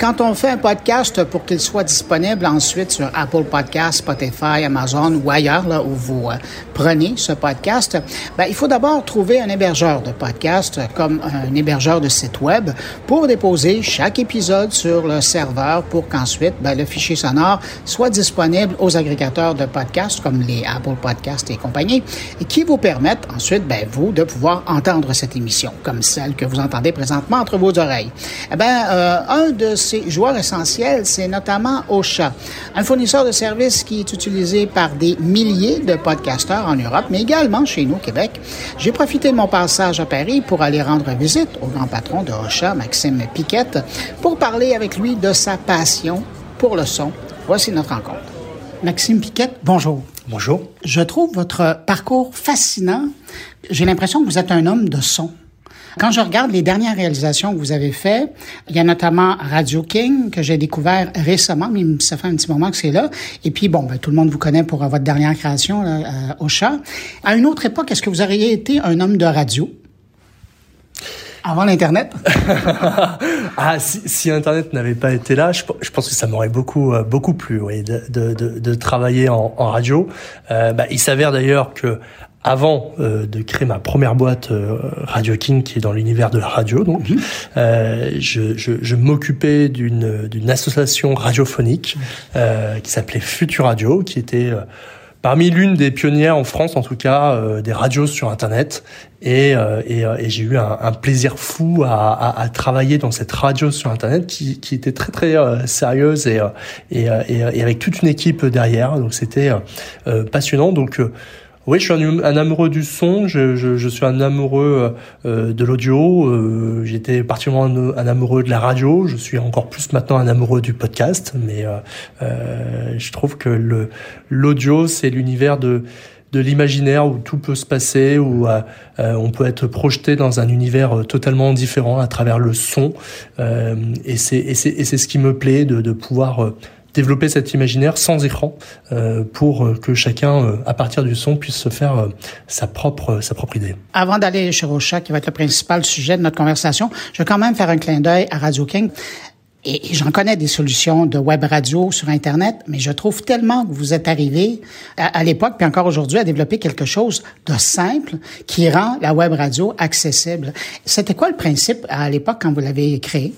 quand on fait un podcast pour qu'il soit disponible ensuite sur Apple Podcast, Spotify, Amazon ou ailleurs là où vous euh, prenez ce podcast, ben, il faut d'abord trouver un hébergeur de podcast comme un hébergeur de site web pour déposer chaque épisode sur le serveur pour qu'ensuite ben, le fichier sonore soit disponible aux agrégateurs de podcasts comme les Apple Podcasts et compagnie et qui vous permettent ensuite, ben, vous, de pouvoir entendre cette émission comme celle que vous entendez présentement entre vos oreilles. Eh ben, euh, un de joueurs essentiels, c'est notamment Ocha, un fournisseur de services qui est utilisé par des milliers de podcasteurs en Europe, mais également chez nous au Québec. J'ai profité de mon passage à Paris pour aller rendre visite au grand patron de Ocha, Maxime Piquette, pour parler avec lui de sa passion pour le son. Voici notre rencontre. Maxime Piquette, bonjour. Bonjour. Je trouve votre parcours fascinant. J'ai l'impression que vous êtes un homme de son. Quand je regarde les dernières réalisations que vous avez faites, il y a notamment Radio King que j'ai découvert récemment, mais ça fait un petit moment que c'est là. Et puis bon, ben, tout le monde vous connaît pour votre dernière création là, euh, au chat. À une autre époque, est-ce que vous auriez été un homme de radio? Avant l'Internet? Ah, si, si Internet n'avait pas été là, je, je pense que ça m'aurait beaucoup euh, beaucoup plu, oui, de, de, de, de travailler en, en radio. Euh, bah, il s'avère d'ailleurs que avant euh, de créer ma première boîte euh, Radio King, qui est dans l'univers de la radio, donc, Mhm. euh, je, je, je m'occupais d'une d'une association radiophonique euh, qui s'appelait Future Radio, qui était euh, parmi l'une des pionnières en France, en tout cas, euh, des radios sur Internet. Et, euh, et, euh, et j'ai eu un, un plaisir fou à, à, à travailler dans cette radio sur Internet qui, qui était très très euh, sérieuse et, et, avec toute une équipe derrière. Donc c'était passionnant. Donc euh, oui, je suis un, amoureux du son, je, je, je suis un amoureux euh, de l'audio, euh, j'étais particulièrement un, amoureux de la radio, je suis encore plus maintenant un amoureux du podcast, mais euh, euh, je trouve que le l'audio, c'est l'univers de de l'imaginaire où tout peut se passer, où euh, euh, on peut être projeté dans un univers euh, totalement différent à travers le son. Euh, et c'est ce qui me plaît de, de pouvoir développer cet imaginaire sans écran euh, pour euh, que chacun, euh, à partir du son, puisse se faire euh, sa propre sa propre idée. Avant d'aller chez Rocha, qui va être le principal sujet de notre conversation, je vais quand même faire un clin d'œil à Radio King. Et, et j'en connais des solutions de web radio sur Internet, mais je trouve tellement que vous êtes arrivé à, à l'époque, puis encore aujourd'hui, à développer quelque chose de simple qui rend la web radio accessible. C'était quoi le principe à l'époque quand vous l'avez créé?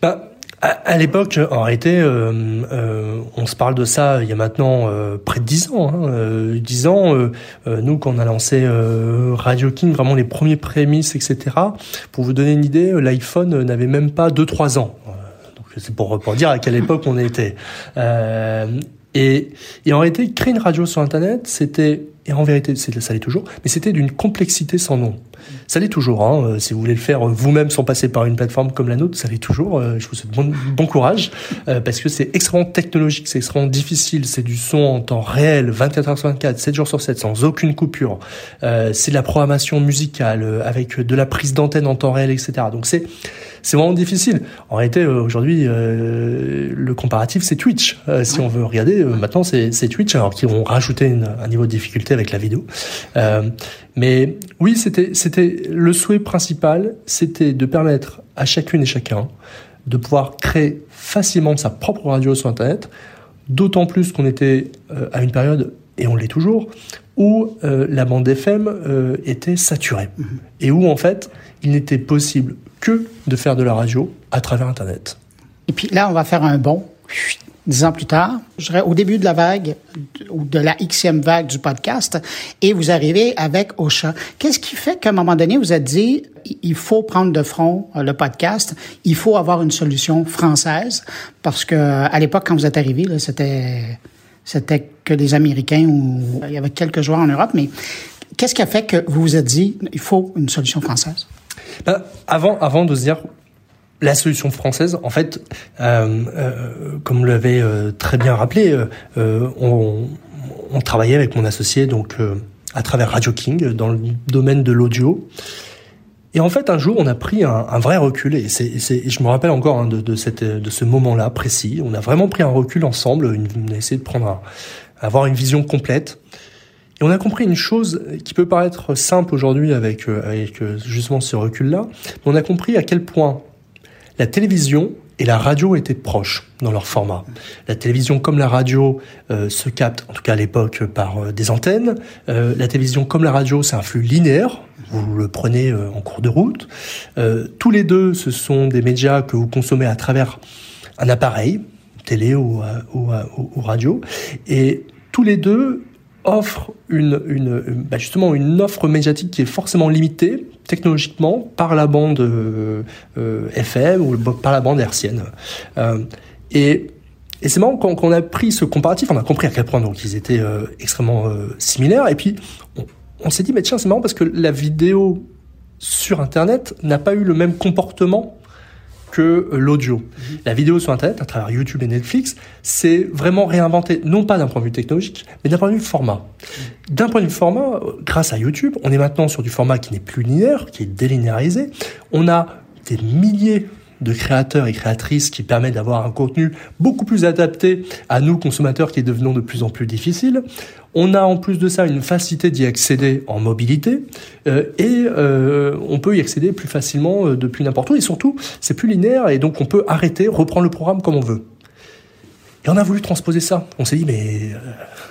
Bah, à, à l'époque, en réalité, euh, euh, on se parle de ça il y a maintenant euh, près de dix ans. Hein, euh, dix ans, euh, euh, nous, quand on a lancé euh, Radio King, vraiment les premiers prémices, etc. Pour vous donner une idée, l'iPhone n'avait même pas 2-3 ans. Euh, Donc c'est pour, pour dire à quelle époque on était. Euh, et, et en réalité, créer une radio sur Internet, c'était, et en vérité, ça l'est toujours, mais c'était d'une complexité sans nom. Ça l'est toujours. Hein. Euh, Si vous voulez le faire euh, vous-même sans passer par une plateforme comme la nôtre, ça l'est toujours. Euh, Je vous souhaite bon, courage parce que c'est extrêmement technologique, c'est extrêmement difficile. C'est du son en temps réel, 24 heures sur 24, 7 jours sur 7, sans aucune coupure. C'est de la programmation musicale avec de la prise d'antenne en temps réel, etc. Donc c'est c'est vraiment difficile. En réalité, aujourd'hui, le comparatif, c'est Twitch. Si on veut regarder, maintenant, c'est Twitch, alors qu'ils ont rajouté un niveau de difficulté avec la vidéo. Mais oui, c'était c'était le souhait principal, c'était de permettre à chacune et chacun de pouvoir créer facilement sa propre radio sur Internet, d'autant plus qu'on était euh, à une période, et on l'est toujours, où euh, la bande FM euh, était saturée. Et où, en fait, il n'était possible que de faire de la radio à travers Internet. Et puis là, on va faire un bond. Dix ans plus tard, au début de la vague ou de la xème vague du podcast, et vous arrivez avec Ocha. Qu'est-ce qui fait qu'à un moment donné, vous êtes dit, il faut prendre de front euh, le podcast, il faut avoir une solution française, parce que à l'époque, quand vous êtes arrivé, c'était c'était que des Américains ou il y avait quelques joueurs en Europe, mais qu'est-ce qui a fait que vous vous êtes dit, il faut une solution française? Ben, avant, avant de se dire la solution française, en fait, euh, euh, comme l'avez euh, très bien rappelé, euh, on, travaillait avec mon associé donc à travers Radio King dans le domaine de l'audio. Et en fait, un jour, on a pris un, vrai recul, et je me rappelle encore hein, de, ce moment-là précis. On a vraiment pris un recul ensemble, on a essayé de prendre avoir une vision complète. Et on a compris une chose qui peut paraître simple aujourd'hui avec, avec justement ce recul-là, mais on a compris à quel point la télévision et la radio étaient proches dans leur format. La télévision comme la radio euh, se capte, en tout cas à l'époque, par euh, des antennes. Euh, la télévision comme la radio, c'est un flux linéaire. Vous le prenez en cours de route. tous les deux, ce sont des médias que vous consommez à travers un appareil, télé ou, radio. Et tous les deux offrent une, une bah justement une offre médiatique qui est forcément limitée technologiquement par la bande euh, FM ou par la bande hertzienne. Euh, et, et c'est marrant quand, on a pris ce comparatif, on a compris à quel point donc ils étaient euh, extrêmement euh, similaires. Et puis on, on s'est dit mais tiens c'est marrant parce que la vidéo sur Internet n'a pas eu le même comportement que l'audio. Mhm. La vidéo sur Internet, à travers YouTube et Netflix, c'est vraiment réinventé, non pas d'un point de vue technologique, mais d'un point de vue format. Mhm. D'un point de vue format, grâce à YouTube, on est maintenant sur du format qui n'est plus linéaire, qui est délinéarisé. On a des milliers de créateurs et créatrices qui permettent d'avoir un contenu beaucoup plus adapté à nous consommateurs qui devenons de plus en plus difficiles. On a en plus de ça une facilité d'y accéder en mobilité euh, et euh, on peut y accéder plus facilement euh, depuis n'importe où et surtout c'est plus linéaire et donc on peut arrêter, reprendre le programme comme on veut. Et on a voulu transposer ça. On s'est dit mais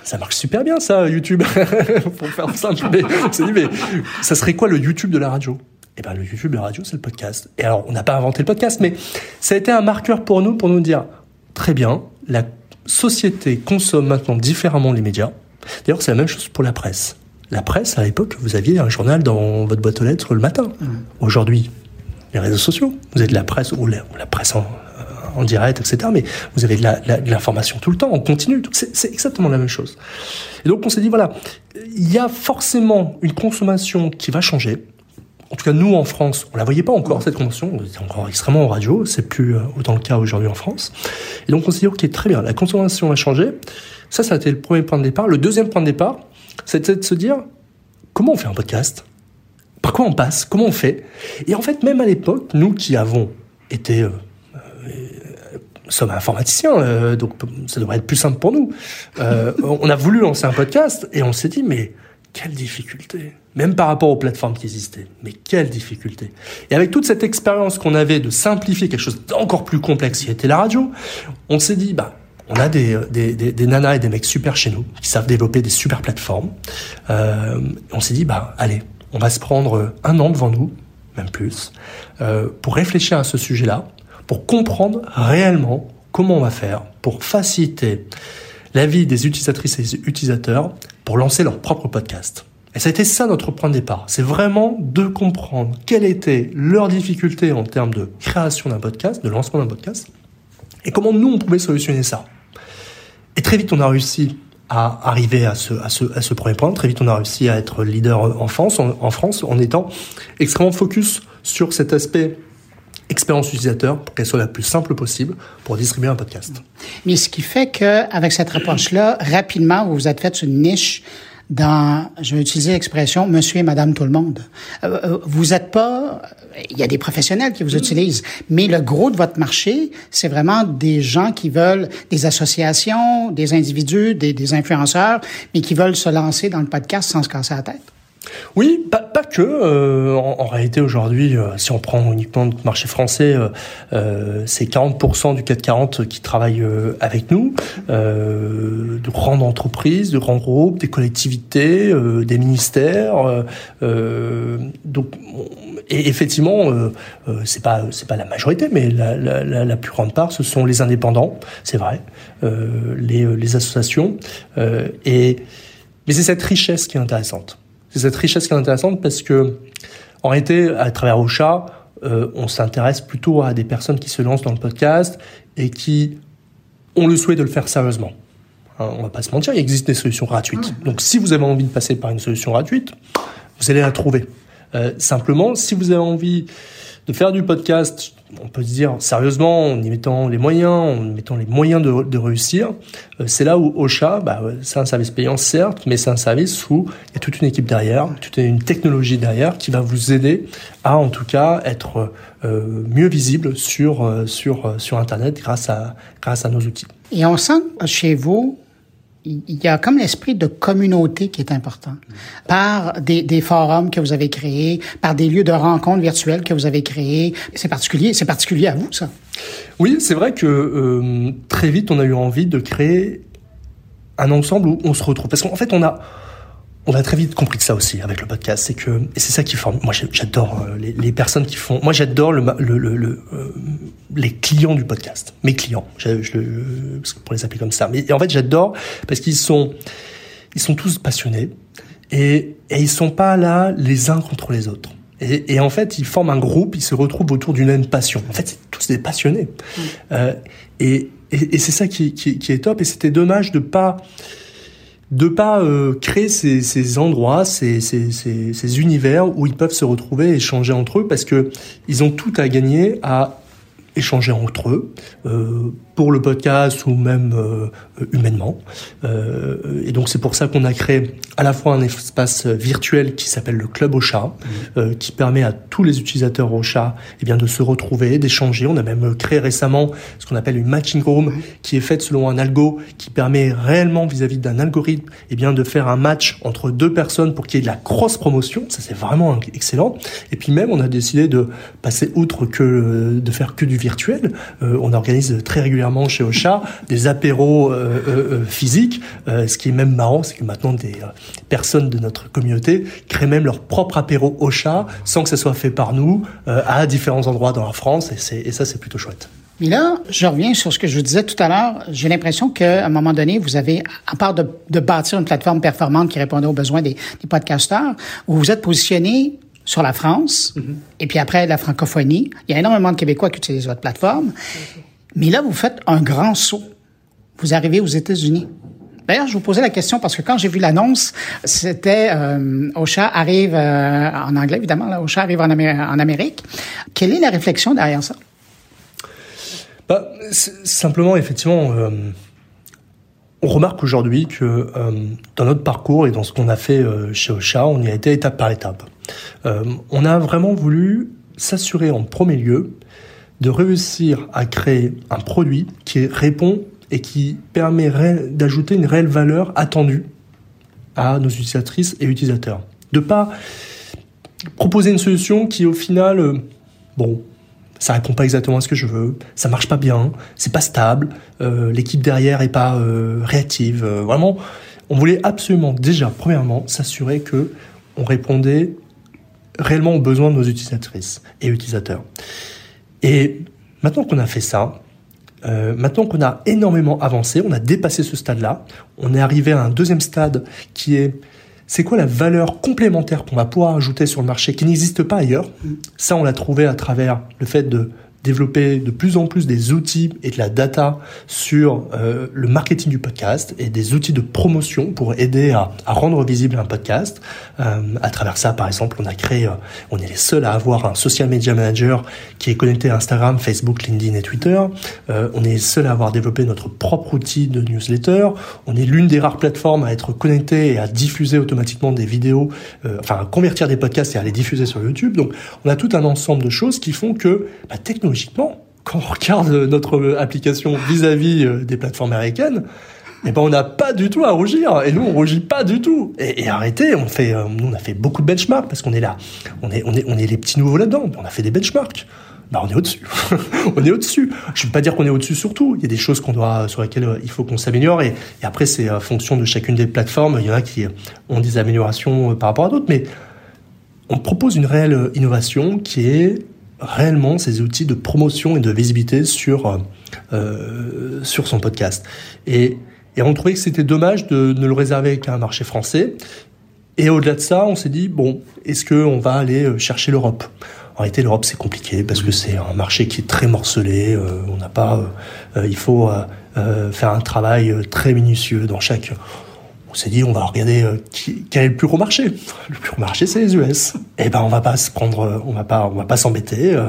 ça marche super bien ça YouTube pour faire simple. On s'est dit mais ça serait quoi le YouTube de la radio? Eh ben le YouTube la radio c'est le podcast. Et alors on n'a pas inventé le podcast mais ça a été un marqueur pour nous pour nous dire très bien la société consomme maintenant différemment les médias D'ailleurs, c'est la même chose pour la presse. La presse, à l'époque, vous aviez un journal dans votre boîte aux lettres le matin. Mmh. Aujourd'hui, les réseaux sociaux, vous avez de la presse ou la, presse en, en, direct, etc. Mais vous avez de l'information tout le temps, en continu. C'est exactement la même chose. Et donc, on s'est dit, voilà, il y a forcément une consommation qui va changer. En tout cas, nous, en France, on la voyait pas encore, cette consommation. On était encore extrêmement en radio. C'est plus euh, autant le cas aujourd'hui en France. Et donc, on s'est dit, OK, très bien, la consommation va changer. Ça, ça a été le premier point de départ. Le deuxième point de départ, c'était de se dire comment on fait un podcast? Par quoi on passe? Comment on fait? Et en fait, même à l'époque, nous qui avons été... Euh, euh, sommes informaticiens, euh, donc ça devrait être plus simple pour nous. Euh, on a voulu lancer un podcast et on s'est dit, mais quelle difficulté. Même par rapport aux plateformes qui existaient, mais quelle difficulté. Et avec toute cette expérience qu'on avait de simplifier quelque chose d'encore plus complexe qui était la radio, on s'est dit, bah, on a des, des, des, nanas et des mecs super chez nous qui savent développer des super plateformes. Euh, on s'est dit, bah allez, on va se prendre un an devant nous, même plus, euh, pour réfléchir à ce sujet-là, pour comprendre réellement comment on va faire pour faciliter la vie des utilisatrices et des utilisateurs pour lancer leur propre podcast. Et ça a été ça notre point de départ. C'est vraiment de comprendre quelle était leur difficulté en termes de création d'un podcast, de lancement d'un podcast, et comment nous on pouvait solutionner ça. Et très vite, on a réussi à arriver à ce, premier point. Très vite, on a réussi à être leader en France, en France, en étant extrêmement focus sur cet aspect expérience utilisateur pour qu'elle soit la plus simple possible pour distribuer un podcast. Mais ce qui fait qu'avec cette approche-là, rapidement, vous vous êtes fait une niche dans, je vais utiliser l'expression monsieur et madame tout le monde. Euh, euh, vous n'êtes pas, il y a des professionnels qui vous utilisent, mais le gros de votre marché, c'est vraiment des gens qui veulent, des associations, des individus, des, des influenceurs, mais qui veulent se lancer dans le podcast sans se casser la tête. Oui, pas, que. Euh, en, réalité, aujourd'hui, euh, si on prend uniquement le marché français, euh, c'est 40% du CAC 40 qui travaillent avec nous, de grandes entreprises, de grands groupes, des collectivités, des ministères. donc, et effectivement, c'est pas c'est pas la majorité, mais la, plus grande part, ce sont les indépendants, c'est vrai, les, les associations, et mais c'est cette richesse qui est intéressante c'est cette richesse qui est intéressante parce que, en réalité, à travers Ocha, euh, on s'intéresse plutôt à des personnes qui se lancent dans le podcast et qui ont le souhait de le faire sérieusement. Hein, on va pas se mentir, il existe des solutions gratuites. Ah. Donc, si vous avez envie de passer par une solution gratuite, vous allez la trouver. Euh, simplement, si vous avez envie de faire du podcast, on peut se dire sérieusement, en y mettant les moyens, en y mettant les moyens de, réussir, euh, c'est là où Ocha, bah, c'est un service payant certes, mais c'est un service où il y a toute une équipe derrière, toute une technologie derrière qui va vous aider à en tout cas être euh, mieux visible sur euh, sur sur Internet grâce à grâce à nos outils. Et sent chez vous il y a comme l'esprit de communauté qui est important. Par des, des, forums que vous avez créés, par des lieux de rencontres virtuelles que vous avez créés. C'est particulier, c'est particulier à vous, ça. Oui, c'est vrai que euh, très vite, on a eu envie de créer un ensemble où on se retrouve. Parce qu'en fait, on a, on a très vite compris de ça aussi avec le podcast. C'est que, et c'est ça qui forme. Moi, j'adore euh, les, les, personnes qui font. Moi, j'adore le, le, le, euh, les clients du podcast. Mes clients. Je, je, pour les appeler comme ça. Mais en fait, j'adore parce qu'ils sont, ils sont tous passionnés et, et ils sont pas là les uns contre les autres. Et, et, en fait, ils forment un groupe, ils se retrouvent autour d'une même passion. En fait, c'est tous des passionnés. Mmh. Euh, et, et, et c'est ça qui, qui, qui, est top. Et c'était dommage de pas de pas euh, créer ces, ces endroits, ces, ces, ces, univers où ils peuvent se retrouver et échanger entre eux parce que ils ont tout à gagner à échanger entre eux euh, pour le podcast ou même euh, humainement. Euh, et donc c'est pour ça qu'on a créé à la fois un espace virtuel qui s'appelle le Club au chat, mmh. euh, qui permet à tous les utilisateurs au chat eh bien, de se retrouver, d'échanger. On a même créé récemment ce qu'on appelle une matching room, mmh. qui est faite selon un algo qui permet réellement vis-à-vis d'un algorithme eh bien, de faire un match entre deux personnes pour qu'il y ait de la cross-promotion. Ça c'est vraiment excellent. Et puis même on a décidé de passer outre que de faire que du virtuel. On organise très régulièrement chez Ocha des apéros euh, euh, physiques. ce qui est même marrant, c'est que maintenant des personnes de notre communauté créent même leur propre apéro Ocha sans que ça soit fait par nous à différents endroits dans la France. Et, et ça, c'est plutôt chouette. Mais là, je reviens sur ce que je vous disais tout à l'heure. J'ai l'impression qu'à un moment donné, vous avez, à part de, de, bâtir une plateforme performante qui répondait aux besoins des, des podcasteurs, vous vous êtes positionné sur la France, mm -hmm. et puis après la francophonie. Il y a énormément de Québécois qui utilisent votre plateforme. Mm -hmm. Mais là, vous faites un grand saut. Vous arrivez aux États-Unis. D'ailleurs, je vous posais la question parce que quand j'ai vu l'annonce, c'était euh, Ocha arrive euh, en anglais, évidemment, là, Ocha arrive en, Amé en, Amérique. Quelle est la réflexion derrière ça? Bah, simplement, effectivement, euh, on remarque aujourd'hui que euh, dans notre parcours et dans ce qu'on a fait chez Ocha, on y a été étape par étape. On a vraiment voulu s'assurer en premier lieu de réussir à créer un produit qui répond et qui permet d'ajouter une réelle valeur attendue à nos utilisatrices et utilisateurs. De pas proposer une solution qui au final, euh, bon, ça répond pas exactement à ce que je veux, ça marche pas bien, c'est pas stable, euh, l'équipe derrière est pas euh, réactive. Vraiment, on voulait absolument déjà, premièrement, s'assurer que on répondait réellement aux besoins de nos utilisatrices et utilisateurs. Et maintenant qu'on a fait ça, euh, maintenant qu'on a énormément avancé, on a dépassé ce stade-là, on est arrivé à un deuxième stade qui est c'est quoi la valeur complémentaire qu'on va pouvoir ajouter sur le marché qui n'existe pas ailleurs? Ça, on l'a trouvé à travers le fait de développer de plus en plus des outils et de la data sur euh, le marketing du podcast et des outils de promotion pour aider à, à rendre visible un podcast. Euh, à travers ça, par exemple, on a créé, euh, on est les seuls à avoir un social media manager qui est connecté à Instagram, Facebook, LinkedIn et Twitter. Euh, on est les seuls à avoir développé notre propre outil de newsletter. On est l'une des rares plateformes à être connecté et à diffuser automatiquement des vidéos, euh, enfin à convertir des podcasts et à les diffuser sur YouTube. Donc, on a tout un ensemble de choses qui font que bah, technologiquement logiquement, quand on regarde notre application vis-à-vis -vis des plateformes américaines, eh ben on n'a pas du tout à rougir. Et nous, on rougit pas du tout. Et, arrêtez, on fait, euh, nous, on a fait beaucoup de benchmarks parce qu'on est là, on est, on est, on est les petits nouveaux là-dedans. On a fait des benchmarks. Bah, on est au-dessus. on est au-dessus. Je ne veux pas dire qu'on est au-dessus sur tout. Il y a des choses qu'on doit, sur lesquelles euh, il faut qu'on s'améliore. Et, et, après, c'est fonction de chacune des plateformes. Il y en a qui ont des améliorations euh, par rapport à d'autres. Mais on propose une réelle innovation qui est réellement ces outils de promotion et de visibilité sur, euh, sur son podcast. Et, et on trouvait que c'était dommage de ne le réserver qu'à un marché français. Et au-delà de ça, on s'est dit, bon, est-ce qu'on va aller euh, chercher l'Europe? En réalité, l'Europe, c'est compliqué parce que c'est un marché qui est très morcelé. Euh, on n'a pas... Euh, il faut euh, faire un travail très minutieux dans chaque on s'est dit on va regarder euh, quel est le plus gros marché. Le plus gros marché c'est les US. Et eh ben on va pas se prendre, euh, on va pas, on va pas s'embêter. Euh,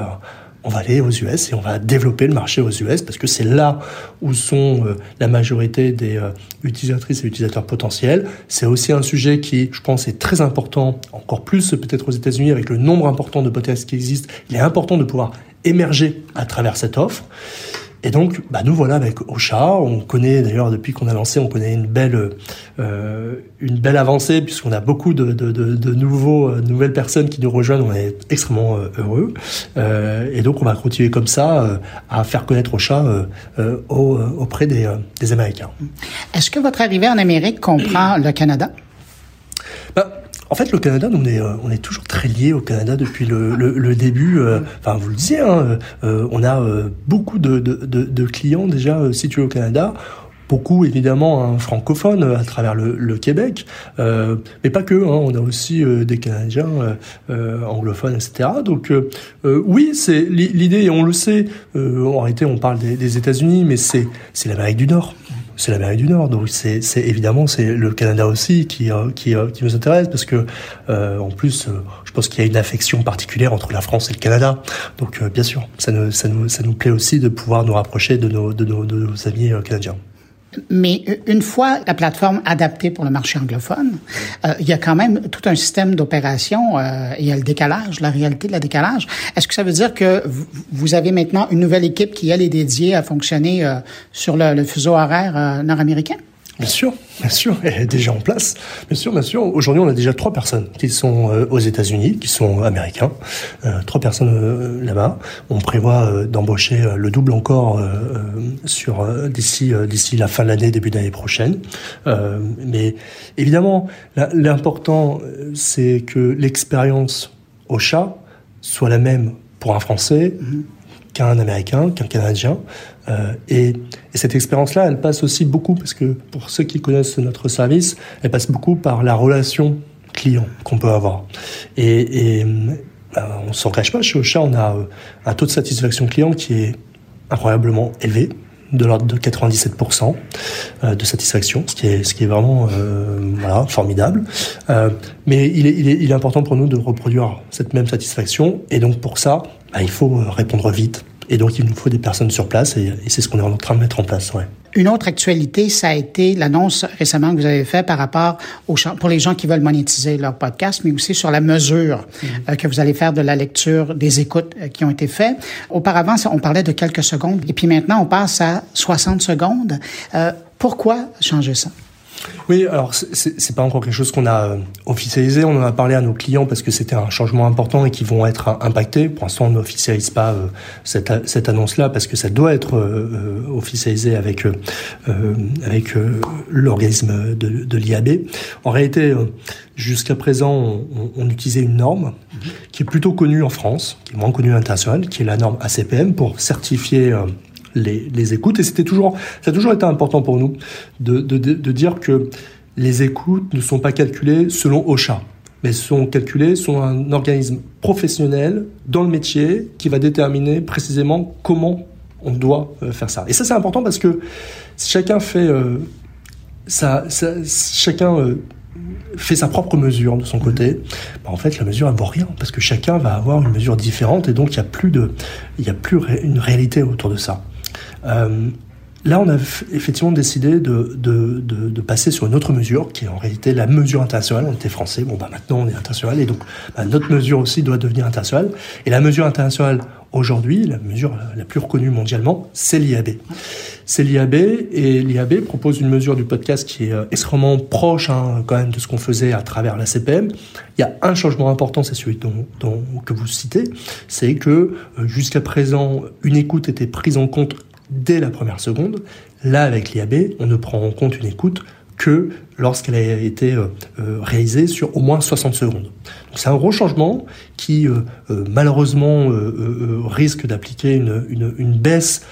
on va aller aux US et on va développer le marché aux US parce que c'est là où sont la majorité des utilisatrices et utilisateurs potentiels. C'est aussi un sujet qui, je pense, est très important, encore plus peut-être aux États-Unis avec le nombre important de podcasts qui existent. Il est important de pouvoir émerger à travers cette offre. Et donc, bah, nous voilà avec Ocha. On connaît d'ailleurs depuis qu'on a lancé, on connaît une belle, euh, une belle avancée puisqu'on a beaucoup de, de, de, de nouveaux, euh, nouvelles personnes qui nous rejoignent. On est extrêmement euh, heureux. Euh, et donc, on va continuer comme ça euh, à faire connaître Ocha euh, au, auprès des, des Américains. Est-ce que votre arrivée en Amérique comprend le Canada? Bah, en fait, le Canada, nous, on est, euh, on est toujours très lié au Canada depuis le, début. Euh, enfin, vous le disiez, hein, euh, on a beaucoup de, clients déjà situés au Canada beaucoup évidemment hein, francophones à travers le, le Québec, mais pas que. Hein, on a aussi des Canadiens anglophones, etc. Donc oui, c'est l'idée, on le sait. en réalité, on parle des, des États-Unis, mais c'est l'Amérique du Nord c'est l'Amérique du Nord. Donc c'est évidemment c'est le Canada aussi qui euh, qui, euh, qui nous intéresse parce que euh, en plus je pense qu'il y a une affection particulière entre la France et le Canada. Donc bien sûr, ça nous ça nous ça nous plaît aussi de pouvoir nous rapprocher de nos, de nos amis canadiens. Mais une fois la plateforme adaptée pour le marché anglophone, euh, il y a quand même tout un système d'opération. Euh, il y a le décalage, la réalité de la décalage. Est-ce que ça veut dire que vous avez maintenant une nouvelle équipe qui, elle, est dédiée à fonctionner euh, sur le, fuseau horaire nord-américain? Bien sûr, bien sûr, elle est déjà en place. Bien sûr, bien sûr. Aujourd'hui, on a déjà trois personnes qui sont euh, aux États-Unis, qui sont américains. Euh, trois personnes euh, là-bas. On prévoit d'embaucher le double encore d'ici la fin de l'année, début d'année prochaine. mais évidemment, l'important, c'est que l'expérience au chat soit la même pour un Français. Mm-hmm qu'un Américain, qu'un Canadien. Euh, et, et, cette expérience-là, elle passe aussi beaucoup, parce que pour ceux qui connaissent notre service, elle passe beaucoup par la relation client qu'on peut avoir. Et, ben, on s'en cache pas, chez Ocha, on a euh, un taux de satisfaction client qui est incroyablement élevé de l'ordre de 97% euh, de satisfaction, ce qui est, ce qui est vraiment formidable. Mais il est important pour nous de reproduire cette même satisfaction. Et donc pour ça, bah, il faut répondre vite. Et donc il nous faut des personnes sur place et, et c'est ce qu'on est en train de mettre en place. Ouais. Une autre actualité, ça a été l'annonce récemment que vous avez faite par rapport aux pour les gens qui veulent monétiser leur podcast, mais aussi sur la mesure mm-hmm. euh, que vous allez faire de la lecture des écoutes euh, qui ont été faites. Auparavant, on parlait de quelques secondes, et puis maintenant, on passe à 60 secondes. Euh, pourquoi changer ça? Oui, alors c'est pas encore quelque chose qu'on a euh, officialisé. On en a parlé à nos clients parce que c'était un changement important et qui vont être impactés. Pour l'instant, on n'officialise pas euh, cette, cette annonce-là parce que ça doit être euh, officialisé avec avec l'organisme de, de l'IAB. En réalité, jusqu'à présent, on, on, utilisait une norme qui est plutôt connue en France, qui est moins connue à l'international, qui est la norme ACPM pour certifier les, les écoutes. Et c'était toujours, ça a toujours été important pour nous de, de, de, dire que les écoutes ne sont pas calculées selon OSHA, mais sont calculées selon un organisme professionnel dans le métier qui va déterminer précisément comment on doit euh, faire ça. Et ça, c'est important parce que chacun fait euh, ça, ça, chacun euh, fait sa propre mesure de son côté, bah en fait la mesure elle vaut rien parce que chacun va avoir une mesure différente et donc il y a plus de il y a plus une réalité autour de ça. Euh, là, on a effectivement décidé de, de, de, passer sur une autre mesure, qui est en réalité la mesure internationale. On était français, bon, bah, maintenant on est international, et donc bah, notre mesure aussi doit devenir internationale. Et la mesure internationale, aujourd'hui, la mesure la plus reconnue mondialement, c'est l'IAB. C'est l'IAB, et l'IAB propose une mesure du podcast qui est euh, extrêmement proche hein, quand même de ce qu'on faisait à travers la CPM. Il y a un changement important, c'est celui dont, dont, que vous citez, c'est que euh, jusqu'à présent, une écoute était prise en compte dès la première seconde. Là, avec l'IAB, on ne prend en compte une écoute que lorsqu'elle a été euh, réalisée sur au moins 60 secondes. c'est un gros changement qui malheureusement risque d'appliquer une, une, une, baisse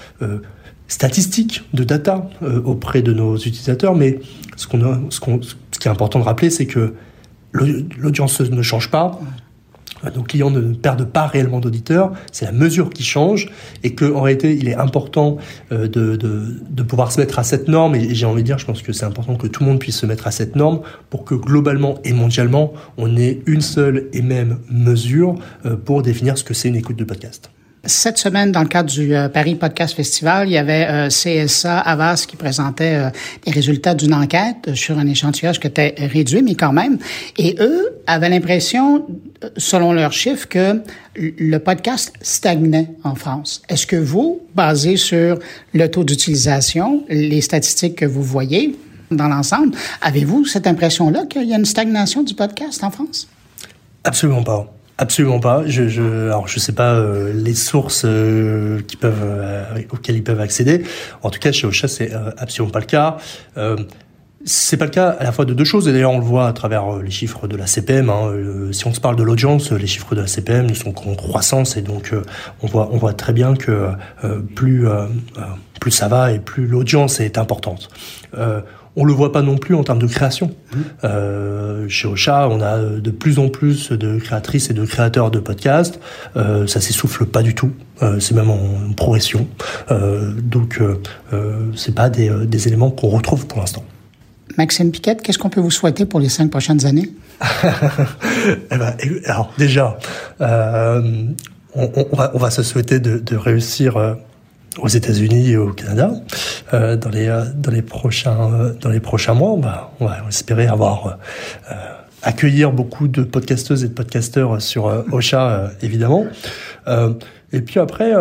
statistique de data auprès de nos utilisateurs, mais ce, qu'on a, ce, qui est important de rappeler, c'est que l'audience ne change pas, nos clients ne perdent pas réellement d'auditeurs, c'est la mesure qui change et que en réalité il est important euh, de, pouvoir se mettre à cette norme. Et j'ai envie de dire je pense que c'est important que tout le monde puisse se mettre à cette norme pour que globalement et mondialement on ait une seule et même mesure euh, pour définir ce que c'est une écoute de podcast. Cette semaine, dans le cadre du euh, Paris Podcast Festival, il y avait euh, CSA Avas qui présentait euh, les résultats d'une enquête sur un échantillage qui était réduit, mais quand même. Et eux avaient l'impression, selon leurs chiffres, que le podcast stagnait en France. Est-ce que vous, basé sur le taux d'utilisation, les statistiques que vous voyez dans l'ensemble, avez-vous cette impression-là qu'il y a une stagnation du podcast en France? Absolument pas. Absolument pas. Je, je, alors je sais pas euh, les sources euh, qui peuvent euh, auxquelles ils peuvent accéder. En tout cas, chez Ocha, c'est absolument pas le cas. C'est pas le cas à la fois de deux choses, et d'ailleurs on le voit à travers les chiffres de la CPM. Hein, si on se parle de l'audience, les chiffres de la CPM ne sont qu'en croissance, et donc on voit on voit très bien que plus plus ça va et plus l'audience est importante. On le voit pas non plus en termes de création. Mmh. Euh, chez Ocha, on a de plus en plus de créatrices et de créateurs de podcasts. Euh, ça s'essouffle pas du tout. Euh, c'est même en progression. Euh, donc, euh, euh, c'est pas des, des éléments qu'on retrouve pour l'instant. Maxime Piquette, qu'est-ce qu'on peut vous souhaiter pour les cinq prochaines années? Eh ben, alors déjà, on, on, va, on va se souhaiter de, de réussir aux États-Unis et au Canada euh, dans les euh, dans les prochains euh, dans les prochains mois. On va espérer avoir euh, accueillir beaucoup de podcasteuses et de podcasteurs sur Ocha évidemment. et puis après.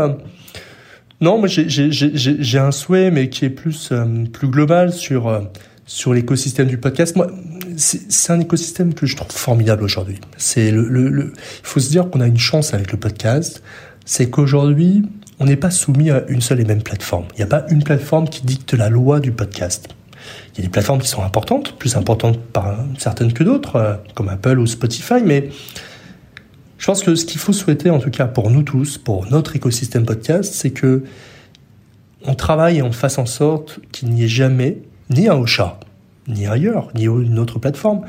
non, moi j'ai un souhait, mais qui est plus plus global sur sur l'écosystème du podcast. Moi, c'est un écosystème que je trouve formidable aujourd'hui. C'est le, il faut se dire qu'on a une chance avec le podcast, c'est qu'aujourd'hui on n'est pas soumis à une seule et même plateforme. Il n'y a pas une plateforme qui dicte la loi du podcast. Il y a des plateformes qui sont importantes, plus importantes par certaines que d'autres, euh, comme Apple ou Spotify, mais je pense que ce qu'il faut souhaiter, en tout cas pour nous tous, pour notre écosystème podcast, c'est que on travaille et on fasse en sorte qu'il n'y ait jamais, ni un Ocha, ni ailleurs, ni une autre plateforme,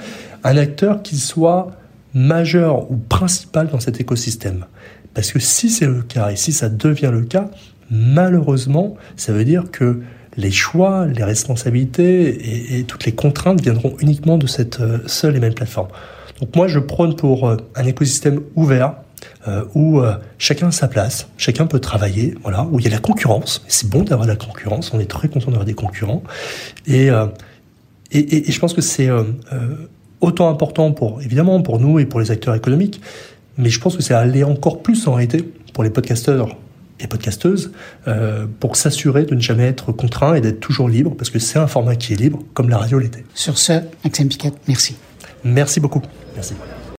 un acteur qui soit majeur ou principal dans cet écosystème. Parce que si c'est le cas, et si ça devient le cas, malheureusement, ça veut dire que les choix, les responsabilités et, toutes les contraintes viendront uniquement de cette euh, seule et même plateforme. Donc moi, je prône pour euh, un écosystème ouvert, euh, où chacun a sa place, chacun peut travailler, voilà, où il y a la concurrence. C'est bon d'avoir la concurrence, on est très content d'avoir des concurrents. Et, et, et, je pense que c'est autant important pour, évidemment, pour nous et pour les acteurs économiques, mais je pense que c'est aller encore plus en réalité pour les podcasteurs et podcasteuses euh, pour s'assurer de ne jamais être contraint et d'être toujours libre parce que c'est un format qui est libre comme la radio l'était. Sur ce, Maxime Piquette, merci. Merci beaucoup. Merci.